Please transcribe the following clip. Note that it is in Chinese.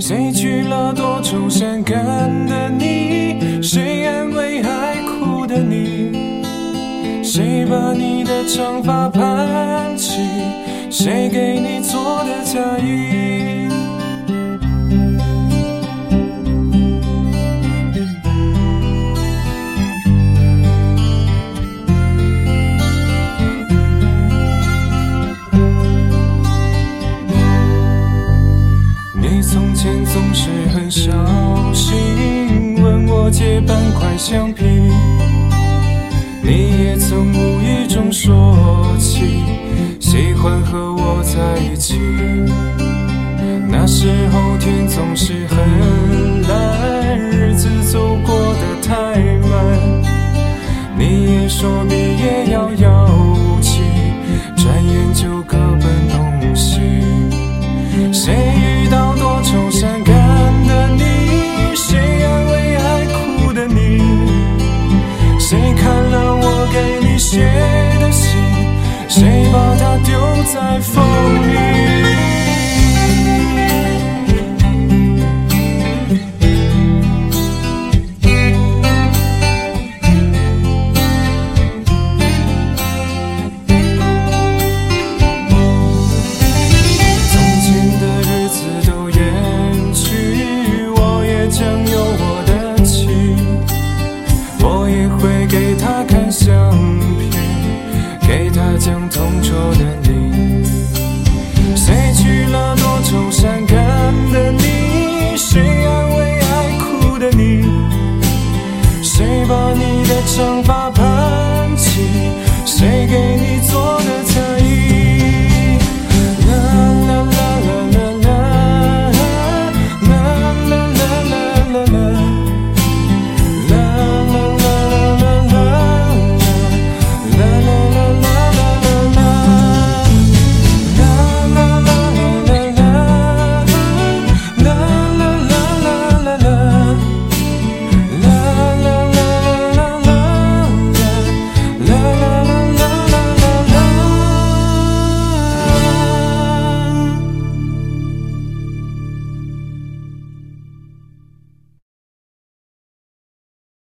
谁娶了多愁善感的你？谁安慰爱哭的你？谁把你的长发盘起？谁给你做的嫁衣？从前总是很小心，问我借半块橡皮。你也曾无意中说起，喜欢和我在一起。那时候天总是很蓝，日子走过得太慢。你也说毕业遥遥谁把它丢在风里？